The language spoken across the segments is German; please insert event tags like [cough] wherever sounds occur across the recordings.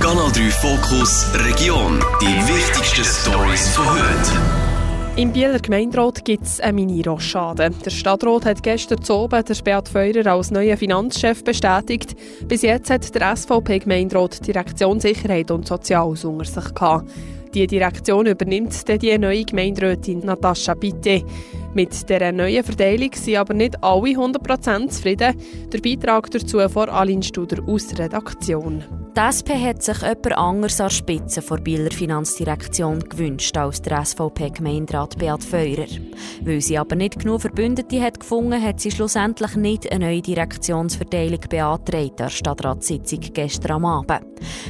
Kanal 3 Fokus Region. Die wichtigsten Stories von heute. Im Bieler Gemeinderat gibt es eine Mini-Rochade. Der Stadtrat hat gestern zu oben den Beat Feurer als neuen Finanzchef bestätigt. Bis jetzt hat der SVP-Gemeinderat Direktion Sicherheit und Soziales unter sich gehabt. Die Direktion übernimmt dann die neue Gemeinderätin Natascha Bitte. Mit dieser neuen Verteilung sind aber nicht alle 100% zufrieden. Der Beitrag dazu von Aline Studer aus der Redaktion. Die SP hat sich jemand anderes an Spitze der Bieler Finanzdirektion gewünscht als der SVP-Gemeinderat Beat Feurer. Weil sie aber nicht genug Verbündete hat gefunden, hat sie schlussendlich nicht eine neue Direktionsverteilung beantragt an der Stadtratssitzung gestern am Abend.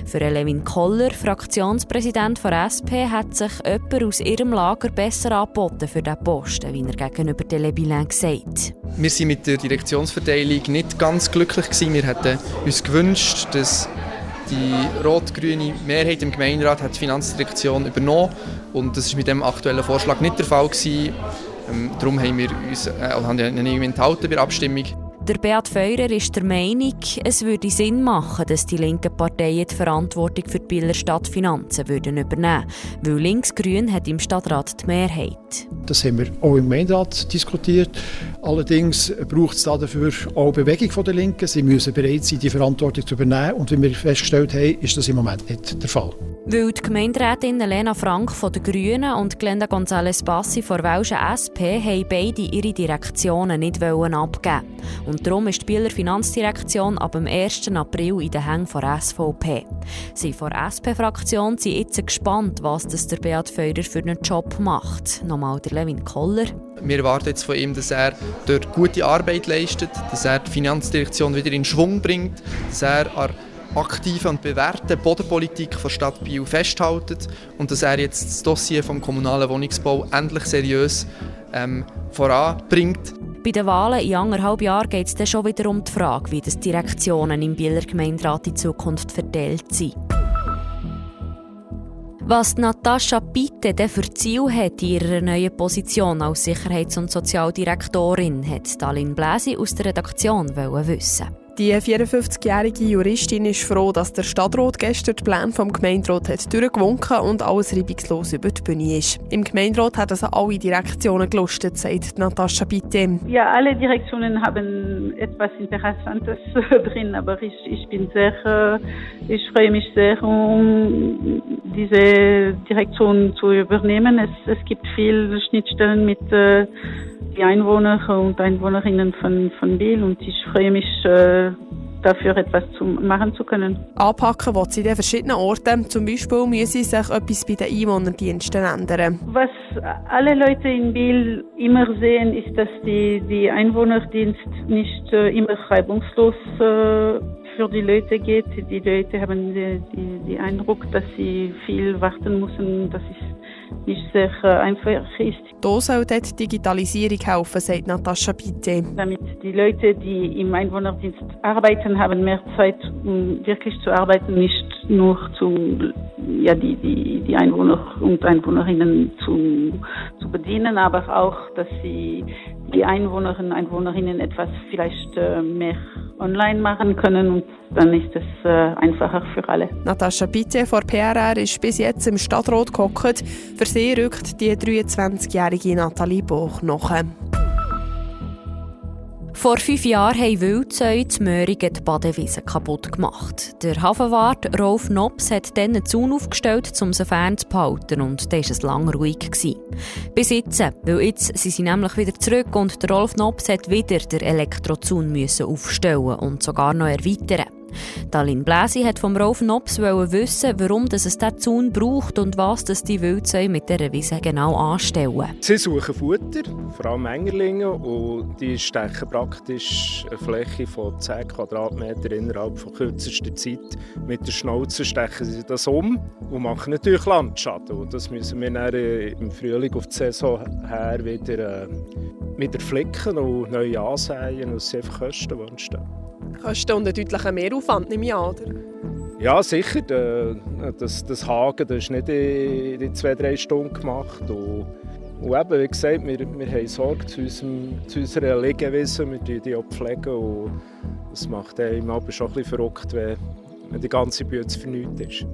Für Levin Koller, Fraktionspräsident der SP, hat sich jemand aus ihrem Lager besser angeboten für diesen Posten, wie er gegenüber Telebilan gesagt Wir sind mit der Direktionsverteilung nicht ganz glücklich. Wir hätten uns gewünscht, dass die rot-grüne Mehrheit im Gemeinderat hat die Finanzdirektion übernommen und das ist mit dem aktuellen Vorschlag nicht der Fall gewesen. Ähm, darum haben wir uns äh, haben wir enthalten bei der Abstimmung. Der Beat Feurer ist der Meinung, es würde Sinn machen, dass die linken Parteien die Verantwortung für die Bieler Stadtfinanzen würden übernehmen würden, weil Linksgrün hat im Stadtrat die Mehrheit. Das haben wir auch im Gemeinderat diskutiert. Allerdings braucht es dafür auch Bewegung der Linken. Sie müssen bereit sein, die Verantwortung zu übernehmen. Und wie wir festgestellt haben, ist das im Moment nicht der Fall. Weil die Gemeinderätin Elena Frank von den Grünen und Glenda González Bassi von der Welschen SP haben beide ihre Direktionen nicht abgeben Und darum ist die Bieler Finanzdirektion ab dem 1. April in den Hängen der SVP. Sie von der SP-Fraktion sind jetzt gespannt, was das der Beat Feurer für einen Job macht. Nochmal der Levin Koller. Wir erwarten jetzt von ihm, dass er dort gute Arbeit leistet, dass er die Finanzdirektion wieder in Schwung bringt, dass er an aktiven und bewährten Bodenpolitik der Stadt Biel festhaltet und dass er jetzt das Dossier vom kommunalen Wohnungsbau endlich seriös ähm, voranbringt. Bei den Wahlen in anderthalb Jahren geht es dann schon wieder um die Frage, wie das Direktionen im Bieler Gemeinderat in Zukunft verteilt sind. Was Natascha Bitte denn für Ziel hat in ihrer neuen Position als Sicherheits- und Sozialdirektorin, hat Stalin Bläsi aus der Redaktion wissen. Die 54-jährige Juristin ist froh, dass der Stadtrat gestern den Plan vom Gemeinderat hat durchgewunken und alles reibungslos über die Bühne ist. Im Gemeinderat hat also alle Direktionen gelustet, sagt Natascha Bitte. Ja, alle Direktionen haben etwas Interessantes [laughs] drin, aber ich, ich bin sehr, äh, ich freue mich sehr, um diese Direktion zu übernehmen. Es, es gibt viele Schnittstellen mit äh, die Einwohner und Einwohnerinnen von, von Biel und ich freue mich, äh, dafür etwas zu machen zu können. Anpacken will sie in verschiedenen Orten. Zum Beispiel müssen sich etwas bei den Einwohnerdiensten ändern. Was alle Leute in Biel immer sehen, ist, dass die, die Einwohnerdienst nicht äh, immer reibungslos äh, für die Leute geht. Die Leute haben den Eindruck, dass sie viel warten müssen. Das ist nicht sehr äh, einfach ist. Da soll dort Digitalisierung helfen, sagt Natascha Bitte. Damit die Leute, die im Einwohnerdienst arbeiten, haben mehr Zeit, um wirklich zu arbeiten, nicht nur zu, ja, die, die, die Einwohner und Einwohnerinnen zu, zu bedienen, aber auch, dass sie die Einwohnerinnen und Einwohnerinnen etwas vielleicht äh, mehr online machen können und dann ist es äh, einfacher für alle. Natascha Bitte von PRR ist bis jetzt im Stadtrat gehockt. Für sie rückt die 23-jährige Nathalie Boch nach. Vor fünf Jahren haben Wildsäue zu Möhringen die Badewiese kaputt gemacht. Der Hafenwart Rolf Nobs hat dann einen Zaun aufgestellt, um sie fernzuhalten und dann war es lange ruhig. Bis jetzt, weil jetzt sind sie nämlich wieder zurück und Rolf Nobs hat wieder den Elektrozaun aufstellen und sogar noch erweitern. Dalin Bläsi hat vom Rolf Nobs wissen, warum es diesen Zaun braucht und was die Wildzäune mit dieser Wiese genau anstellen. Sie suchen Futter, vor allem Engerlinge, und die stechen praktisch eine Fläche von 10 Quadratmetern innerhalb von kürzester Zeit. Mit der Schnauze stechen sie das um und machen natürlich Landschaden. Und das müssen wir dann im Frühling auf die Saison her wieder, äh, wieder flicken und neu ansehen. Und es sind einfach Kosten, die entstehen. Kosten und einen deutlichen Mehraufwand, nehme ich an, oder? Ja, sicher. Das, das Hagen das ist nicht in, in zwei, drei Stunden gemacht. Und, und eben, wie gesagt, wir, wir haben Sorge zu, unserem, zu unserer Liegewiese, wir pflegen die auch. Pflegen und es macht einem aber schon ein bisschen verrückt, wenn, wenn die ganze Bühne für nichts ist.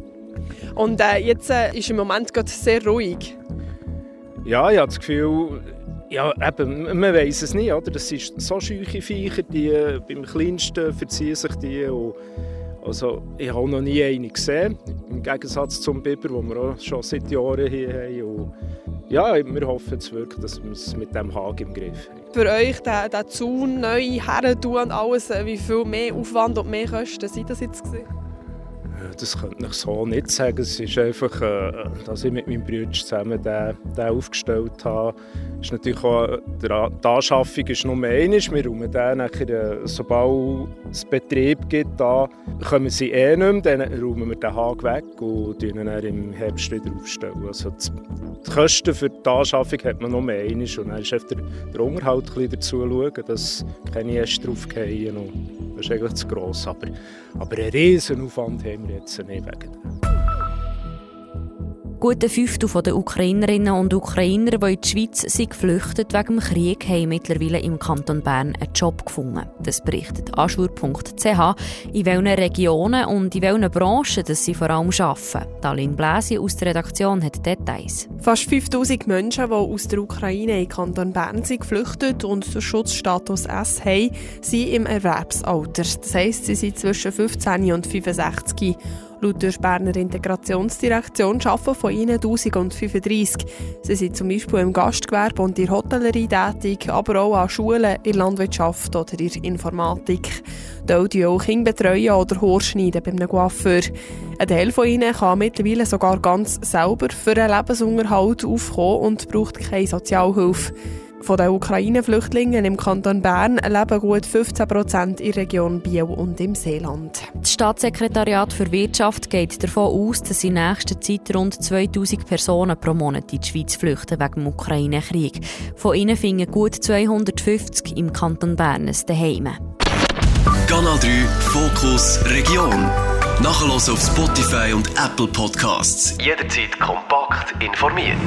Und äh, jetzt äh, ist im Moment gerade sehr ruhig. Ja, ich habe das Gefühl, ja, eben, man weiß es nicht, oder? Das sind so scheuche Viecher, die beim Kleinsten verziehen sich die. Und also, ich habe noch nie eine gesehen, im Gegensatz zum Biber, den wir auch schon seit Jahren hier haben. Und ja, wir hoffen jetzt wirklich, dass wir es mit dem Haken im Griff haben. Für euch den, den Zaun neu her tun und alles, äh, wie viel mehr Aufwand und mehr Kosten sind das jetzt gewesen? Das könnte ich so nicht sagen. Es ist einfach, äh, dass ich mit meinem Bruder zusammen den, den aufgestellt habe. Ist natürlich auch, die Anschaffung ist nur eines. Wir räumen den nachher, äh, sobald es Betrieb gibt, da kommen sie eh nicht mehr. Dann räumen wir den Hag weg und ihn dann im Herbst wieder aufstellen. Also die Kosten für die Anschaffung hat man nur eines. Und dann ist der, der Unterhalt ein bisschen dazu schauen, dass keine Äste draufgehen. Das ist eigentlich zu gross. Aber, aber einen riesen Aufwand haben wir jetzt nicht wegen Gut ein Fünftel der Ukrainerinnen und Ukrainer, die in die Schweiz sind geflüchtet wegen dem Krieg, haben mittlerweile im Kanton Bern einen Job gefunden. Das berichtet anschwur.ch, in welchen Regionen und in welchen Branchen das sie vor allem arbeiten. Dalin Bläsi aus der Redaktion hat Details. Fast 5000 Menschen, die aus der Ukraine in den Kanton Bern sind geflüchtet und den Schutzstatus S haben, sind im Erwerbsalter. Das heisst, sie sind zwischen 15 und 65. Laut der Berner Integrationsdirektion arbeiten von ihnen 1035. Sie sind zum Beispiel im Gastgewerbe und in der Hotellerie tätig, aber auch an Schulen, in Landwirtschaft oder in Informatik. Dort auch Kinder betreuen oder Haarschneiden bei einem Coiffeur. Ein Teil von ihnen kann mittlerweile sogar ganz selber für einen Lebensunterhalt aufkommen und braucht keine Sozialhilfe. Von den Ukraine-Flüchtlingen im Kanton Bern leben gut 15 Prozent in der Region Biel und im Seeland. Das Staatssekretariat für Wirtschaft geht davon aus, dass in nächster Zeit rund 2000 Personen pro Monat in die Schweiz flüchten wegen dem Ukraine-Krieg. Von ihnen finden gut 250 im Kanton Bern ein Daheim. Kanal 3 Fokus Region. Nachher auf Spotify und Apple Podcasts. Jederzeit kompakt informiert.